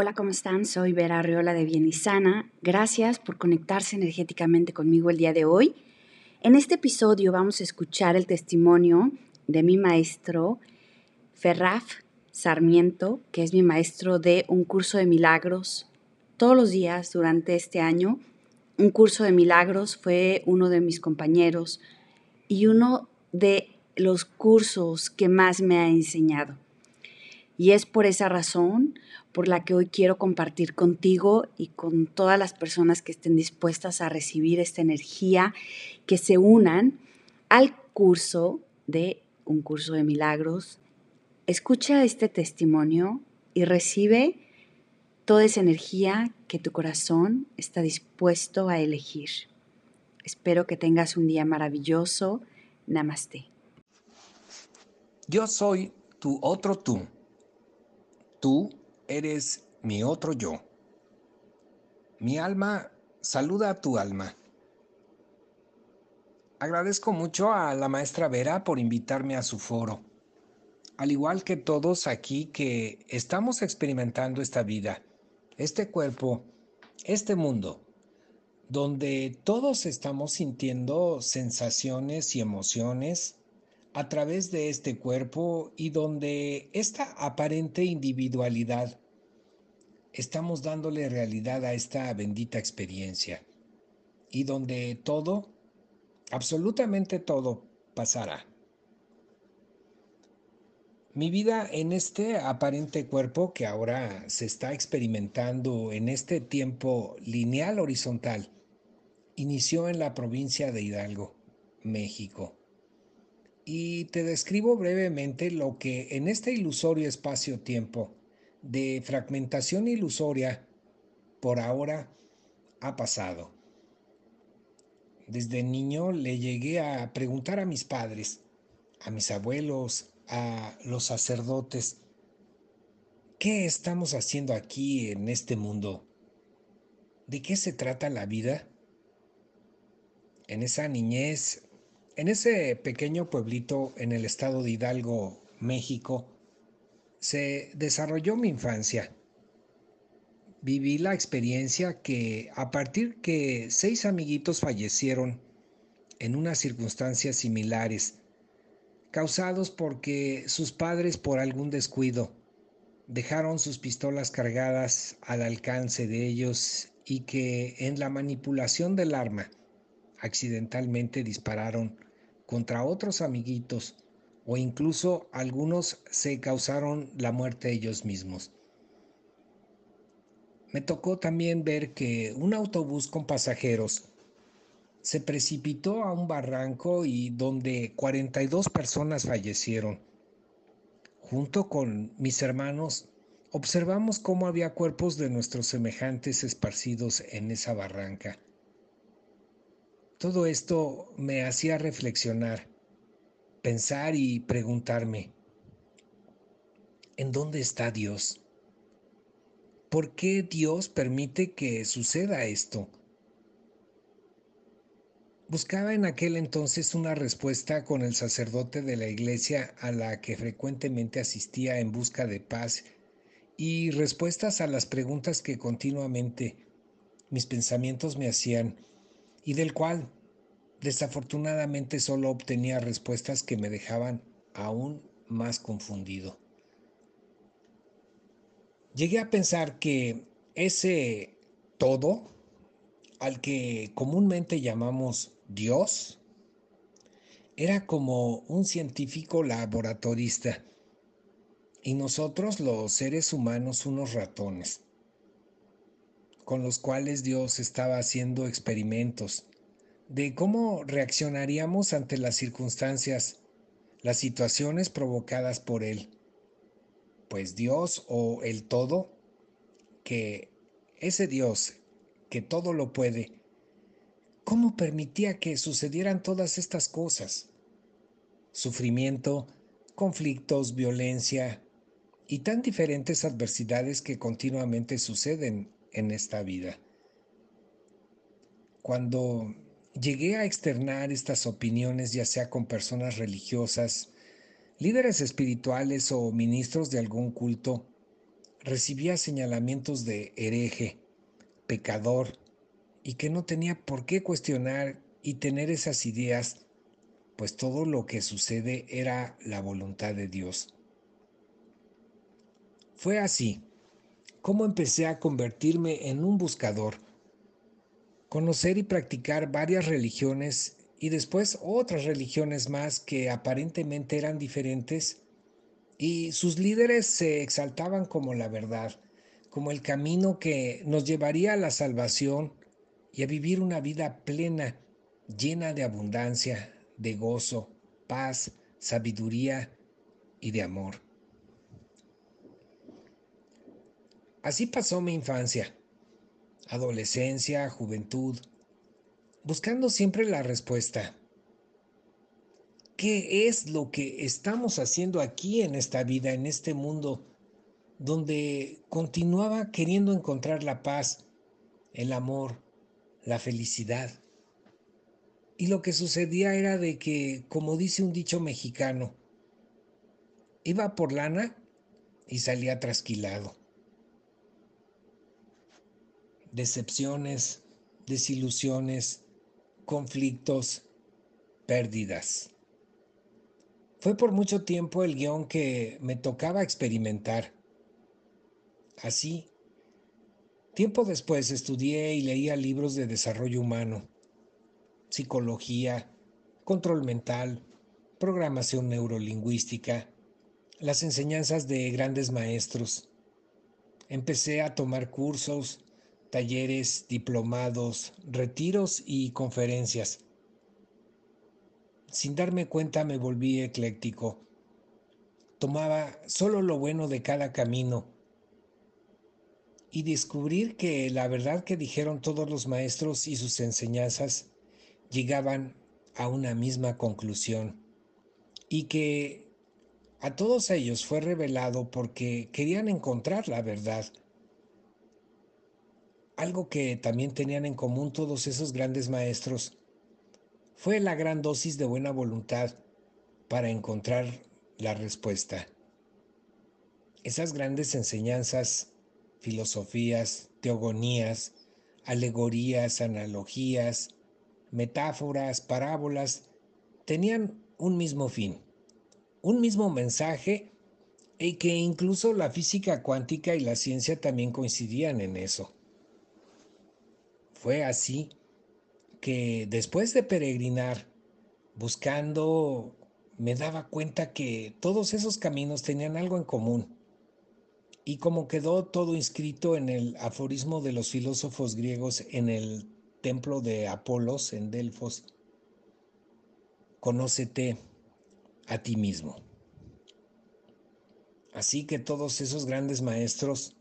Hola, ¿cómo están? Soy Vera Arriola de Bien y Sana. Gracias por conectarse energéticamente conmigo el día de hoy. En este episodio vamos a escuchar el testimonio de mi maestro Ferraf Sarmiento, que es mi maestro de un curso de milagros. Todos los días durante este año, un curso de milagros fue uno de mis compañeros y uno de los cursos que más me ha enseñado. Y es por esa razón por la que hoy quiero compartir contigo y con todas las personas que estén dispuestas a recibir esta energía, que se unan al curso de un curso de milagros. Escucha este testimonio y recibe toda esa energía que tu corazón está dispuesto a elegir. Espero que tengas un día maravilloso. Namaste. Yo soy tu otro tú. Tú eres mi otro yo. Mi alma saluda a tu alma. Agradezco mucho a la maestra Vera por invitarme a su foro, al igual que todos aquí que estamos experimentando esta vida, este cuerpo, este mundo, donde todos estamos sintiendo sensaciones y emociones a través de este cuerpo y donde esta aparente individualidad estamos dándole realidad a esta bendita experiencia y donde todo, absolutamente todo, pasará. Mi vida en este aparente cuerpo que ahora se está experimentando en este tiempo lineal horizontal inició en la provincia de Hidalgo, México y te describo brevemente lo que en este ilusorio espacio-tiempo de fragmentación ilusoria por ahora ha pasado. Desde niño le llegué a preguntar a mis padres, a mis abuelos, a los sacerdotes, ¿qué estamos haciendo aquí en este mundo? ¿De qué se trata la vida? En esa niñez en ese pequeño pueblito en el estado de Hidalgo, México, se desarrolló mi infancia. Viví la experiencia que a partir que seis amiguitos fallecieron en unas circunstancias similares, causados porque sus padres por algún descuido dejaron sus pistolas cargadas al alcance de ellos y que en la manipulación del arma accidentalmente dispararon contra otros amiguitos o incluso algunos se causaron la muerte ellos mismos. Me tocó también ver que un autobús con pasajeros se precipitó a un barranco y donde 42 personas fallecieron. Junto con mis hermanos observamos cómo había cuerpos de nuestros semejantes esparcidos en esa barranca. Todo esto me hacía reflexionar, pensar y preguntarme, ¿en dónde está Dios? ¿Por qué Dios permite que suceda esto? Buscaba en aquel entonces una respuesta con el sacerdote de la iglesia a la que frecuentemente asistía en busca de paz y respuestas a las preguntas que continuamente mis pensamientos me hacían y del cual desafortunadamente solo obtenía respuestas que me dejaban aún más confundido. Llegué a pensar que ese todo, al que comúnmente llamamos Dios, era como un científico laboratorista y nosotros los seres humanos unos ratones con los cuales Dios estaba haciendo experimentos de cómo reaccionaríamos ante las circunstancias, las situaciones provocadas por Él. Pues Dios o el todo, que ese Dios que todo lo puede, ¿cómo permitía que sucedieran todas estas cosas? Sufrimiento, conflictos, violencia y tan diferentes adversidades que continuamente suceden en esta vida. Cuando llegué a externar estas opiniones, ya sea con personas religiosas, líderes espirituales o ministros de algún culto, recibía señalamientos de hereje, pecador, y que no tenía por qué cuestionar y tener esas ideas, pues todo lo que sucede era la voluntad de Dios. Fue así como empecé a convertirme en un buscador, conocer y practicar varias religiones y después otras religiones más que aparentemente eran diferentes y sus líderes se exaltaban como la verdad, como el camino que nos llevaría a la salvación y a vivir una vida plena, llena de abundancia, de gozo, paz, sabiduría y de amor. Así pasó mi infancia, adolescencia, juventud, buscando siempre la respuesta. ¿Qué es lo que estamos haciendo aquí en esta vida, en este mundo, donde continuaba queriendo encontrar la paz, el amor, la felicidad? Y lo que sucedía era de que, como dice un dicho mexicano, iba por lana y salía trasquilado. Decepciones, desilusiones, conflictos, pérdidas. Fue por mucho tiempo el guion que me tocaba experimentar. Así, tiempo después estudié y leía libros de desarrollo humano, psicología, control mental, programación neurolingüística, las enseñanzas de grandes maestros. Empecé a tomar cursos, talleres, diplomados, retiros y conferencias. Sin darme cuenta me volví ecléctico. Tomaba solo lo bueno de cada camino y descubrir que la verdad que dijeron todos los maestros y sus enseñanzas llegaban a una misma conclusión y que a todos ellos fue revelado porque querían encontrar la verdad algo que también tenían en común todos esos grandes maestros fue la gran dosis de buena voluntad para encontrar la respuesta. Esas grandes enseñanzas, filosofías, teogonías, alegorías, analogías, metáforas, parábolas, tenían un mismo fin, un mismo mensaje y que incluso la física cuántica y la ciencia también coincidían en eso. Fue así que después de peregrinar, buscando, me daba cuenta que todos esos caminos tenían algo en común. Y como quedó todo inscrito en el aforismo de los filósofos griegos en el templo de Apolos en Delfos, conócete a ti mismo. Así que todos esos grandes maestros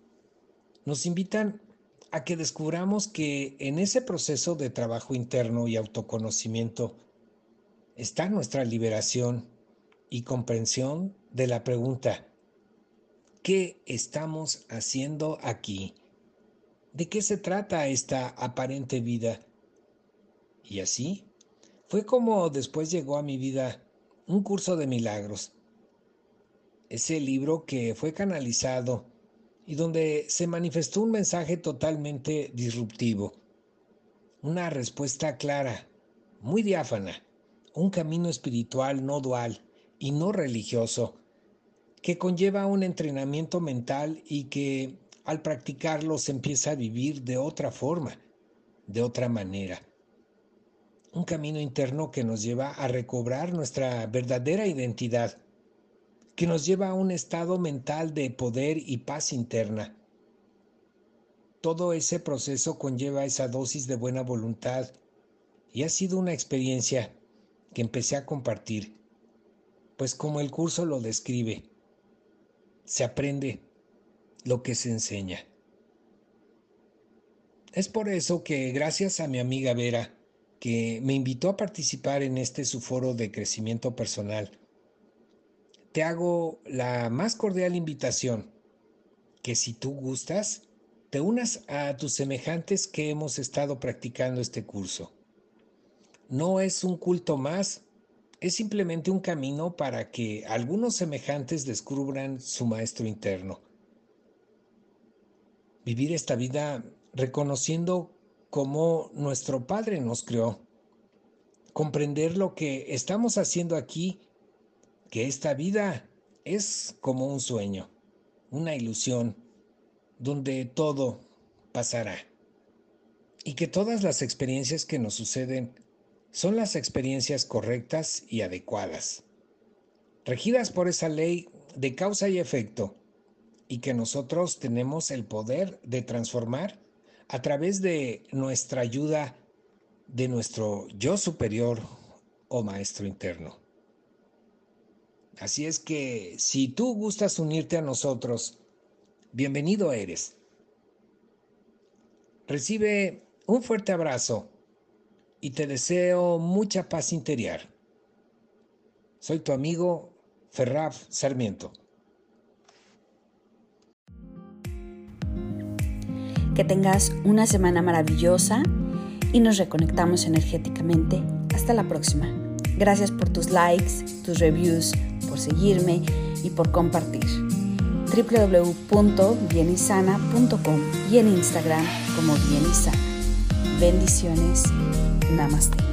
nos invitan a que descubramos que en ese proceso de trabajo interno y autoconocimiento está nuestra liberación y comprensión de la pregunta, ¿qué estamos haciendo aquí? ¿De qué se trata esta aparente vida? Y así fue como después llegó a mi vida un curso de milagros. Ese libro que fue canalizado y donde se manifestó un mensaje totalmente disruptivo, una respuesta clara, muy diáfana, un camino espiritual no dual y no religioso, que conlleva un entrenamiento mental y que al practicarlo se empieza a vivir de otra forma, de otra manera. Un camino interno que nos lleva a recobrar nuestra verdadera identidad que nos lleva a un estado mental de poder y paz interna. Todo ese proceso conlleva esa dosis de buena voluntad y ha sido una experiencia que empecé a compartir, pues como el curso lo describe, se aprende lo que se enseña. Es por eso que gracias a mi amiga Vera, que me invitó a participar en este su foro de crecimiento personal, te hago la más cordial invitación que si tú gustas, te unas a tus semejantes que hemos estado practicando este curso. No es un culto más, es simplemente un camino para que algunos semejantes descubran su maestro interno. Vivir esta vida reconociendo cómo nuestro Padre nos creó. Comprender lo que estamos haciendo aquí, que esta vida es como un sueño, una ilusión, donde todo pasará. Y que todas las experiencias que nos suceden son las experiencias correctas y adecuadas, regidas por esa ley de causa y efecto, y que nosotros tenemos el poder de transformar a través de nuestra ayuda de nuestro yo superior o maestro interno. Así es que si tú gustas unirte a nosotros, bienvenido eres. Recibe un fuerte abrazo y te deseo mucha paz interior. Soy tu amigo Ferraf Sarmiento. Que tengas una semana maravillosa y nos reconectamos energéticamente. Hasta la próxima. Gracias por tus likes, tus reviews, por seguirme y por compartir. www.bienisana.com y en Instagram como Bienisana. Bendiciones. Namaste.